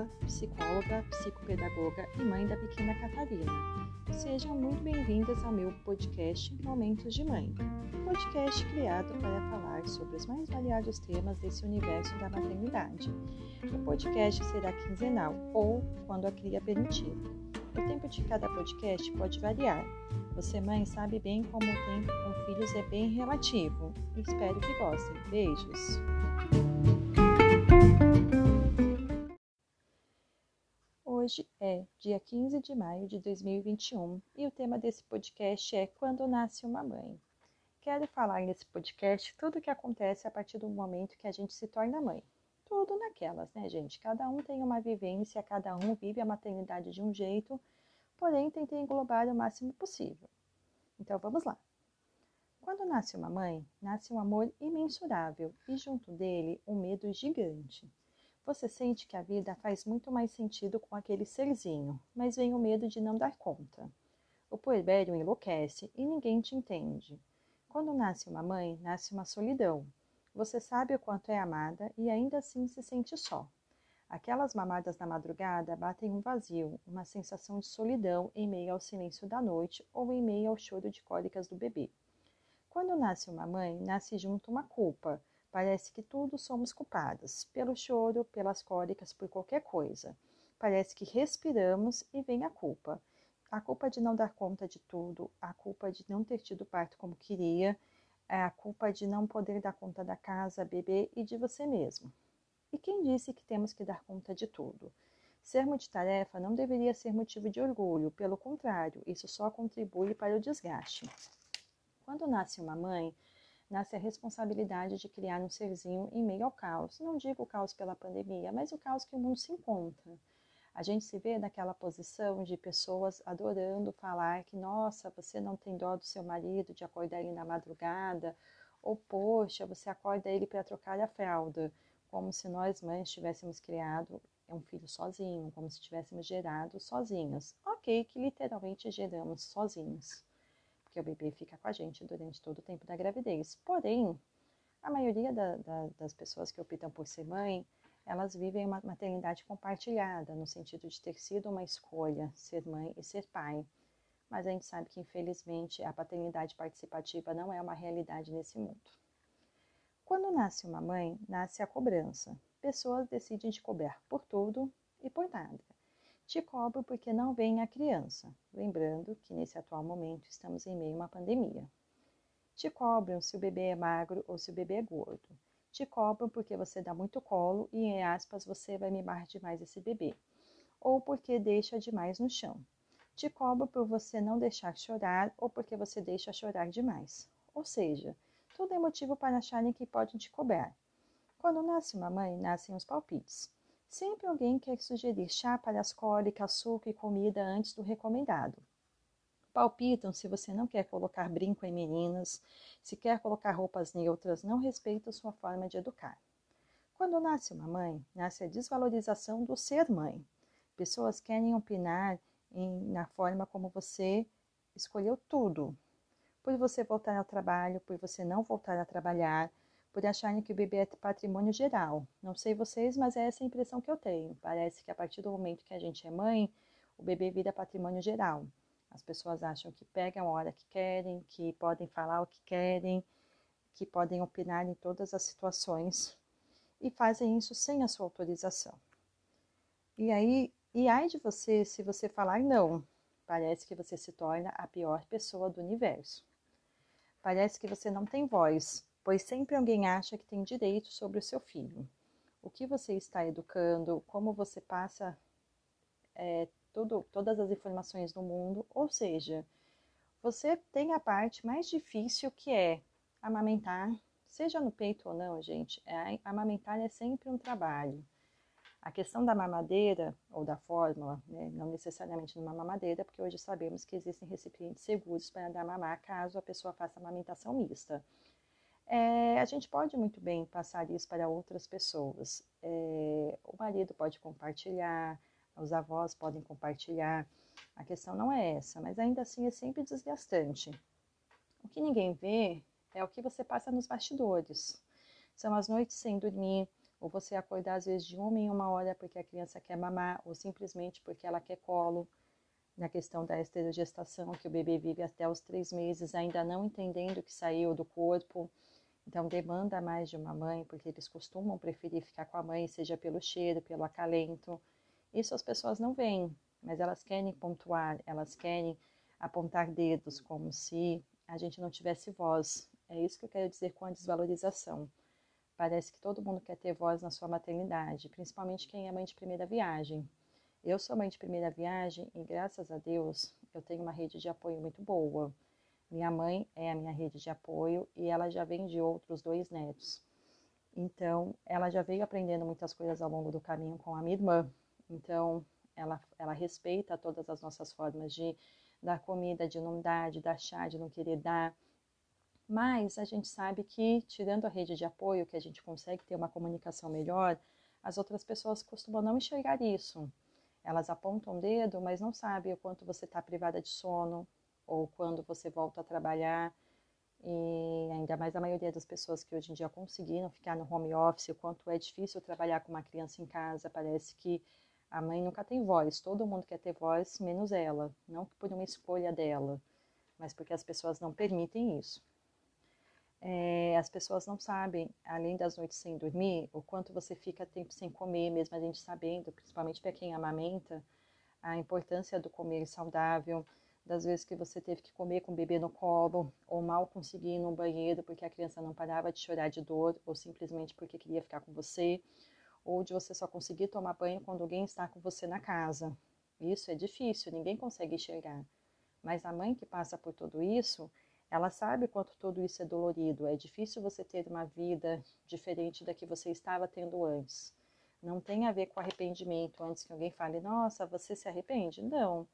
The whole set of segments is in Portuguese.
Paula, psicóloga, psicopedagoga e mãe da pequena Catarina. Sejam muito bem-vindas ao meu podcast Momentos de Mãe, um podcast criado para falar sobre os mais variados temas desse universo da maternidade. O podcast será quinzenal ou quando a cria permitir. O tempo de cada podcast pode variar. Você, mãe, sabe bem como o tempo com filhos é bem relativo. Espero que gostem. Beijos! Hoje é dia 15 de maio de 2021 e o tema desse podcast é Quando Nasce uma Mãe. Quero falar nesse podcast tudo o que acontece a partir do momento que a gente se torna mãe. Tudo naquelas, né, gente? Cada um tem uma vivência, cada um vive a maternidade de um jeito, porém tentei englobar o máximo possível. Então vamos lá. Quando nasce uma mãe, nasce um amor imensurável e junto dele um medo gigante. Você sente que a vida faz muito mais sentido com aquele serzinho, mas vem o medo de não dar conta. O puerpério enlouquece e ninguém te entende. Quando nasce uma mãe, nasce uma solidão. Você sabe o quanto é amada e ainda assim se sente só. Aquelas mamadas na madrugada batem um vazio, uma sensação de solidão em meio ao silêncio da noite ou em meio ao choro de cólicas do bebê. Quando nasce uma mãe, nasce junto uma culpa, Parece que tudo somos culpadas, pelo choro, pelas cólicas, por qualquer coisa. Parece que respiramos e vem a culpa. A culpa de não dar conta de tudo, a culpa de não ter tido parto como queria, a culpa de não poder dar conta da casa, bebê e de você mesmo. E quem disse que temos que dar conta de tudo? Ser multitarefa não deveria ser motivo de orgulho, pelo contrário, isso só contribui para o desgaste. Quando nasce uma mãe, nasce a responsabilidade de criar um serzinho em meio ao caos. Não digo o caos pela pandemia, mas o caos que o mundo se encontra. A gente se vê naquela posição de pessoas adorando falar que, nossa, você não tem dó do seu marido de acordar ele na madrugada, ou poxa, você acorda ele para trocar a fralda, como se nós mães tivéssemos criado um filho sozinho, como se tivéssemos gerado sozinhos. Ok, que literalmente geramos sozinhos porque o bebê fica com a gente durante todo o tempo da gravidez. Porém, a maioria da, da, das pessoas que optam por ser mãe, elas vivem uma maternidade compartilhada, no sentido de ter sido uma escolha ser mãe e ser pai. Mas a gente sabe que, infelizmente, a paternidade participativa não é uma realidade nesse mundo. Quando nasce uma mãe, nasce a cobrança. Pessoas decidem te cobrar por tudo e por nada. Te cobro porque não vem a criança, lembrando que nesse atual momento estamos em meio a uma pandemia. Te cobram se o bebê é magro ou se o bebê é gordo. Te cobram porque você dá muito colo e, em aspas, você vai mimar demais esse bebê. Ou porque deixa demais no chão. Te cobram por você não deixar chorar ou porque você deixa chorar demais. Ou seja, tudo é motivo para acharem que podem te cobrar. Quando nasce uma mãe, nascem os palpites. Sempre alguém quer sugerir chá para as cólicas, suco e comida antes do recomendado. Palpitam se você não quer colocar brinco em meninas, se quer colocar roupas neutras, não respeita sua forma de educar. Quando nasce uma mãe, nasce a desvalorização do ser mãe. Pessoas querem opinar em, na forma como você escolheu tudo. Por você voltar ao trabalho, por você não voltar a trabalhar, por acharem que o bebê é patrimônio geral. Não sei vocês, mas é essa a impressão que eu tenho. Parece que a partir do momento que a gente é mãe, o bebê vira patrimônio geral. As pessoas acham que pegam a hora que querem, que podem falar o que querem, que podem opinar em todas as situações e fazem isso sem a sua autorização. E aí, e ai de você se você falar não, parece que você se torna a pior pessoa do universo. Parece que você não tem voz, pois sempre alguém acha que tem direito sobre o seu filho. O que você está educando, como você passa é, tudo, todas as informações do mundo, ou seja, você tem a parte mais difícil que é amamentar, seja no peito ou não, gente, é, amamentar é sempre um trabalho. A questão da mamadeira ou da fórmula, né, não necessariamente numa mamadeira, porque hoje sabemos que existem recipientes seguros para dar mamar caso a pessoa faça amamentação mista é, a gente pode muito bem passar isso para outras pessoas. É, o marido pode compartilhar, os avós podem compartilhar. A questão não é essa, mas ainda assim é sempre desgastante. O que ninguém vê é o que você passa nos bastidores. São as noites sem dormir, ou você acordar às vezes de uma em uma hora porque a criança quer mamar, ou simplesmente porque ela quer colo, na questão da esterogestação, que o bebê vive até os três meses, ainda não entendendo que saiu do corpo, então demanda mais de uma mãe, porque eles costumam preferir ficar com a mãe, seja pelo cheiro, pelo acalento. Isso as pessoas não veem, mas elas querem pontuar, elas querem apontar dedos, como se a gente não tivesse voz. É isso que eu quero dizer com a desvalorização. Parece que todo mundo quer ter voz na sua maternidade, principalmente quem é mãe de primeira viagem. Eu sou mãe de primeira viagem e, graças a Deus, eu tenho uma rede de apoio muito boa. Minha mãe é a minha rede de apoio e ela já vem de outros dois netos. Então, ela já veio aprendendo muitas coisas ao longo do caminho com a minha irmã. Então, ela, ela respeita todas as nossas formas de dar comida, de não dar, de dar chá, de não querer dar. Mas a gente sabe que, tirando a rede de apoio, que a gente consegue ter uma comunicação melhor, as outras pessoas costumam não enxergar isso. Elas apontam o dedo, mas não sabem o quanto você está privada de sono ou quando você volta a trabalhar. E ainda mais a maioria das pessoas que hoje em dia conseguiram ficar no home office, o quanto é difícil trabalhar com uma criança em casa. Parece que a mãe nunca tem voz, todo mundo quer ter voz, menos ela. Não por uma escolha dela, mas porque as pessoas não permitem isso. É, as pessoas não sabem, além das noites sem dormir, o quanto você fica tempo sem comer, mesmo a gente sabendo, principalmente para quem amamenta, a importância do comer saudável, das vezes que você teve que comer com o bebê no colo, ou mal conseguir ir no banheiro porque a criança não parava de chorar de dor, ou simplesmente porque queria ficar com você, ou de você só conseguir tomar banho quando alguém está com você na casa. Isso é difícil, ninguém consegue enxergar. Mas a mãe que passa por tudo isso, ela sabe quanto tudo isso é dolorido. É difícil você ter uma vida diferente da que você estava tendo antes. Não tem a ver com arrependimento. Antes que alguém fale, nossa, você se arrepende? Não.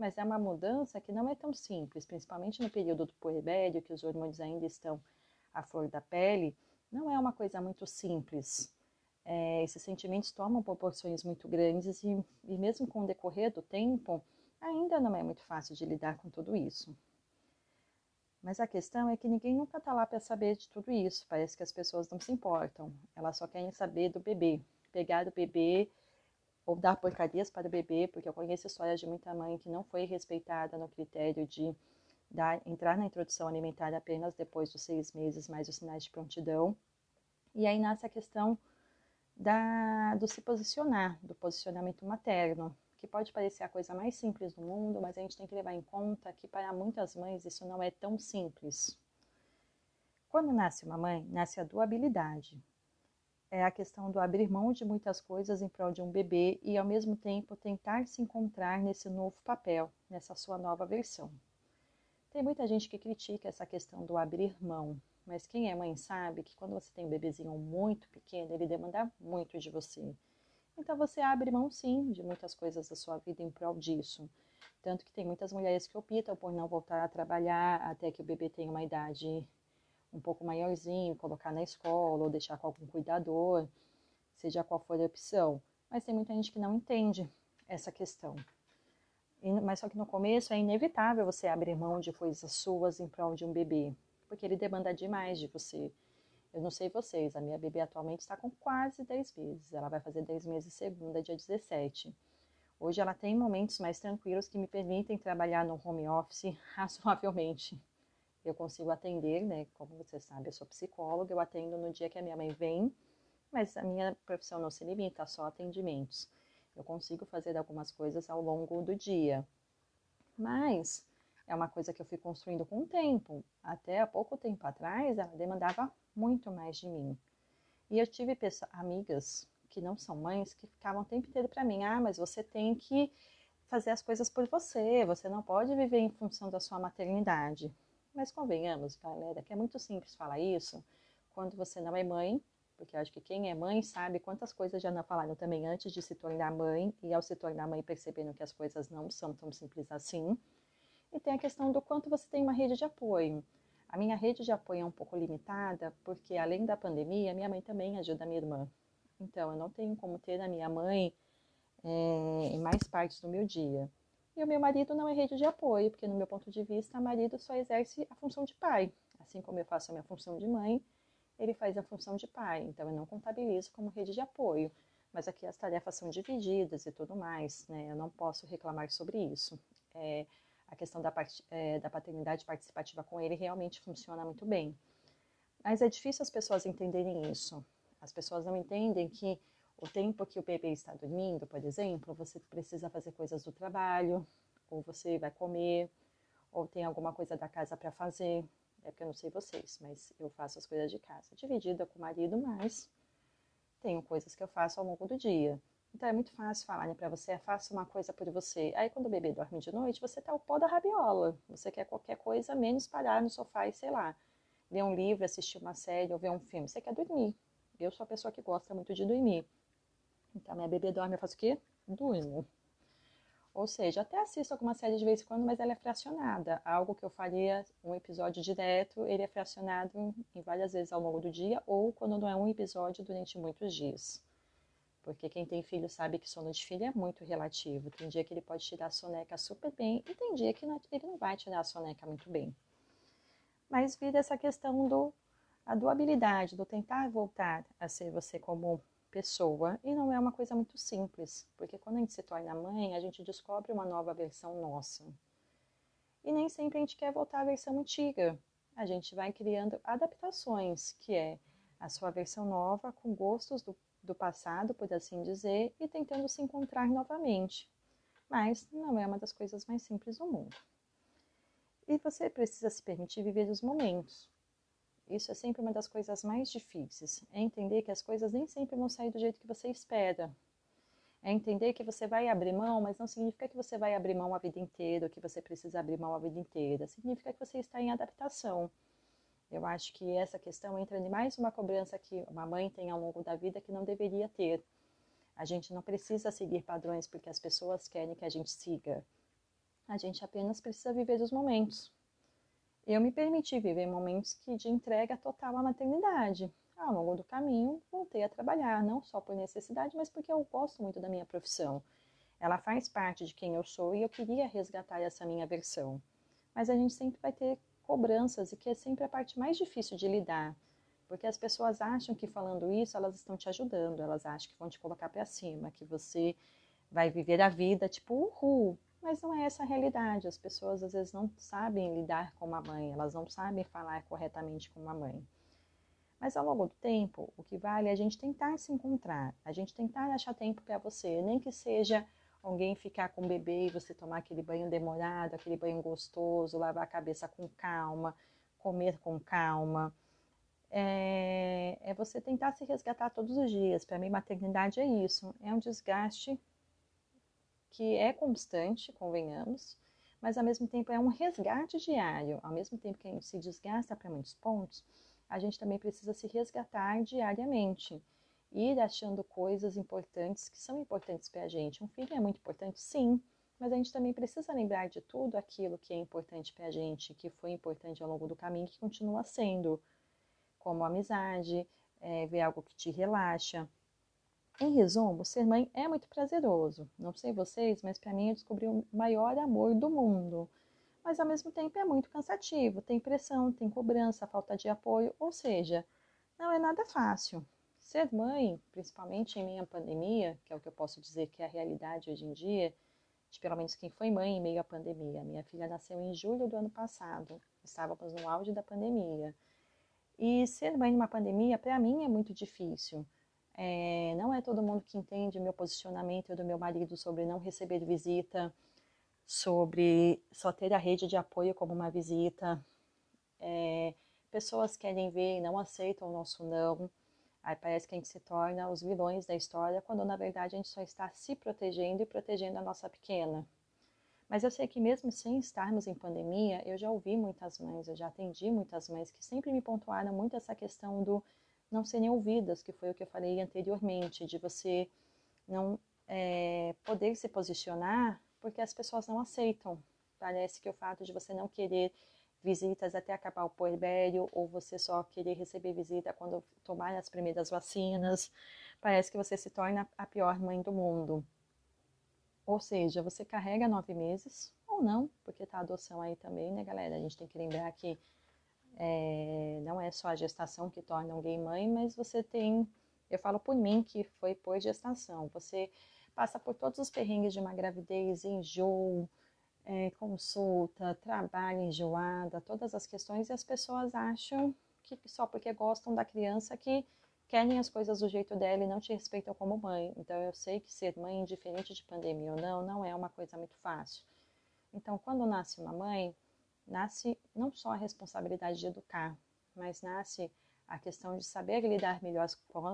Mas é uma mudança que não é tão simples, principalmente no período do puerpério, que os hormônios ainda estão à flor da pele. Não é uma coisa muito simples. É, esses sentimentos tomam proporções muito grandes e, e mesmo com o decorrer do tempo, ainda não é muito fácil de lidar com tudo isso. Mas a questão é que ninguém nunca está lá para saber de tudo isso. Parece que as pessoas não se importam. Elas só querem saber do bebê. Pegar o bebê ou dar porcarias para o bebê, porque eu conheço histórias de muita mãe que não foi respeitada no critério de dar, entrar na introdução alimentar apenas depois dos seis meses, mais os sinais de prontidão. E aí nasce a questão da, do se posicionar, do posicionamento materno que pode parecer a coisa mais simples do mundo, mas a gente tem que levar em conta que para muitas mães isso não é tão simples. Quando nasce uma mãe, nasce a doabilidade. É a questão do abrir mão de muitas coisas em prol de um bebê e, ao mesmo tempo, tentar se encontrar nesse novo papel, nessa sua nova versão. Tem muita gente que critica essa questão do abrir mão, mas quem é mãe sabe que quando você tem um bebezinho muito pequeno, ele demanda muito de você. Então você abre mão sim de muitas coisas da sua vida em prol disso. Tanto que tem muitas mulheres que optam por não voltar a trabalhar até que o bebê tenha uma idade um pouco maiorzinho, colocar na escola ou deixar com algum cuidador, seja qual for a opção. Mas tem muita gente que não entende essa questão. E, mas só que no começo é inevitável você abrir mão de coisas suas em prol de um bebê, porque ele demanda demais de você. Eu não sei vocês, a minha bebê atualmente está com quase 10 meses. Ela vai fazer 10 meses segunda, dia 17. Hoje ela tem momentos mais tranquilos que me permitem trabalhar no home office razoavelmente. Eu consigo atender, né? Como você sabe, eu sou psicóloga, eu atendo no dia que a minha mãe vem, mas a minha profissão não se limita a só atendimentos. Eu consigo fazer algumas coisas ao longo do dia. Mas é uma coisa que eu fui construindo com o tempo. Até há pouco tempo atrás, ela demandava muito mais de mim. E eu tive amigas que não são mães que ficavam o tempo inteiro para mim: ah, mas você tem que fazer as coisas por você, você não pode viver em função da sua maternidade. Mas convenhamos, galera, que é muito simples falar isso quando você não é mãe, porque acho que quem é mãe sabe quantas coisas já não falaram também antes de se tornar mãe, e ao se tornar mãe percebendo que as coisas não são tão simples assim. E tem a questão do quanto você tem uma rede de apoio. A minha rede de apoio é um pouco limitada, porque além da pandemia, minha mãe também ajuda a minha irmã. Então, eu não tenho como ter a minha mãe é, em mais partes do meu dia. E o meu marido não é rede de apoio, porque, no meu ponto de vista, o marido só exerce a função de pai. Assim como eu faço a minha função de mãe, ele faz a função de pai, então eu não contabilizo como rede de apoio. Mas aqui as tarefas são divididas e tudo mais, né? Eu não posso reclamar sobre isso. É, a questão da, é, da paternidade participativa com ele realmente funciona muito bem. Mas é difícil as pessoas entenderem isso. As pessoas não entendem que o tempo que o bebê está dormindo, por exemplo, você precisa fazer coisas do trabalho, ou você vai comer, ou tem alguma coisa da casa para fazer. É porque eu não sei vocês, mas eu faço as coisas de casa dividida com o marido, mas tenho coisas que eu faço ao longo do dia. Então é muito fácil falar né, para você, faça uma coisa por você. Aí quando o bebê dorme de noite, você tá o pó da rabiola. Você quer qualquer coisa menos parar no sofá e sei lá, ler um livro, assistir uma série ou ver um filme. Você quer dormir. Eu sou a pessoa que gosta muito de dormir. Então minha bebê dorme, eu faço o quê? Durmo. Ou seja, até assisto alguma série de vez em quando, mas ela é fracionada. Algo que eu faria um episódio direto, ele é fracionado em várias vezes ao longo do dia, ou quando não é um episódio durante muitos dias. Porque quem tem filho sabe que sono de filho é muito relativo. Tem dia que ele pode tirar a soneca super bem e tem dia que ele não vai tirar a soneca muito bem. Mas vira essa questão do a doabilidade, do tentar voltar a ser você como pessoa. E não é uma coisa muito simples, porque quando a gente se torna mãe, a gente descobre uma nova versão nossa. E nem sempre a gente quer voltar à versão antiga. A gente vai criando adaptações, que é a sua versão nova com gostos do, do passado, por assim dizer, e tentando se encontrar novamente. Mas não é uma das coisas mais simples do mundo. E você precisa se permitir viver os momentos. Isso é sempre uma das coisas mais difíceis. É entender que as coisas nem sempre vão sair do jeito que você espera. É entender que você vai abrir mão, mas não significa que você vai abrir mão a vida inteira, que você precisa abrir mão a vida inteira. Significa que você está em adaptação. Eu acho que essa questão entra em mais uma cobrança que uma mãe tem ao longo da vida que não deveria ter. A gente não precisa seguir padrões porque as pessoas querem que a gente siga. A gente apenas precisa viver os momentos eu me permiti viver momentos que de entrega total à maternidade. Ao longo do caminho, voltei a trabalhar, não só por necessidade, mas porque eu gosto muito da minha profissão. Ela faz parte de quem eu sou e eu queria resgatar essa minha versão. Mas a gente sempre vai ter cobranças e que é sempre a parte mais difícil de lidar, porque as pessoas acham que falando isso elas estão te ajudando, elas acham que vão te colocar para cima, que você vai viver a vida tipo, uhul, mas não é essa a realidade. As pessoas às vezes não sabem lidar com uma mãe, elas não sabem falar corretamente com uma mãe. Mas ao longo do tempo, o que vale é a gente tentar se encontrar, a gente tentar achar tempo para você, nem que seja alguém ficar com o bebê e você tomar aquele banho demorado, aquele banho gostoso, lavar a cabeça com calma, comer com calma. É, é você tentar se resgatar todos os dias. Para mim, maternidade é isso, é um desgaste que é constante, convenhamos, mas ao mesmo tempo é um resgate diário. Ao mesmo tempo que a gente se desgasta para muitos pontos, a gente também precisa se resgatar diariamente. Ir achando coisas importantes que são importantes para a gente. Um filho é muito importante, sim, mas a gente também precisa lembrar de tudo aquilo que é importante para a gente, que foi importante ao longo do caminho, que continua sendo, como amizade, é, ver algo que te relaxa, em resumo, ser mãe é muito prazeroso. Não sei vocês, mas para mim eu descobri o maior amor do mundo. Mas ao mesmo tempo é muito cansativo, tem pressão, tem cobrança, falta de apoio, ou seja, não é nada fácil. Ser mãe, principalmente em meio à pandemia, que é o que eu posso dizer que é a realidade hoje em dia, de pelo menos quem foi mãe em meio à pandemia. Minha filha nasceu em julho do ano passado, estávamos no auge da pandemia. E ser mãe numa pandemia, para mim, é muito difícil é, não é todo mundo que entende o meu posicionamento do meu marido sobre não receber visita, sobre só ter a rede de apoio como uma visita. É, pessoas querem ver e não aceitam o nosso não. Aí parece que a gente se torna os vilões da história, quando na verdade a gente só está se protegendo e protegendo a nossa pequena. Mas eu sei que mesmo sem estarmos em pandemia, eu já ouvi muitas mães, eu já atendi muitas mães que sempre me pontuaram muito essa questão do não serem ouvidas, que foi o que eu falei anteriormente, de você não é, poder se posicionar porque as pessoas não aceitam. Parece que o fato de você não querer visitas até acabar o puerbério ou você só querer receber visita quando tomar as primeiras vacinas, parece que você se torna a pior mãe do mundo. Ou seja, você carrega nove meses ou não, porque tá a adoção aí também, né, galera? A gente tem que lembrar que É, não é só a gestação que torna alguém mãe, mas você tem, eu falo por mim que foi pós-gestação, você passa por todos os perrengues de uma gravidez, enjoo, é, consulta, trabalho enjoada, todas as questões, e as pessoas acham que só porque gostam da criança que querem as coisas do jeito dela e não te respeitam como mãe. Então eu sei que ser mãe, indiferente de pandemia ou não, não é uma coisa muito fácil. Então, quando nasce uma mãe, nasce não só a responsabilidade de educar, mas nasce a questão de saber lidar melhor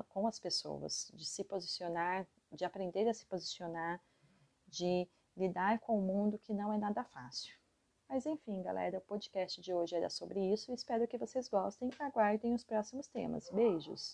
com as pessoas, de se posicionar, de aprender a se posicionar, de lidar com o mundo que não é nada fácil. Mas enfim, galera, o podcast de hoje era sobre isso. Espero que vocês gostem. Aguardem os próximos temas. Beijos!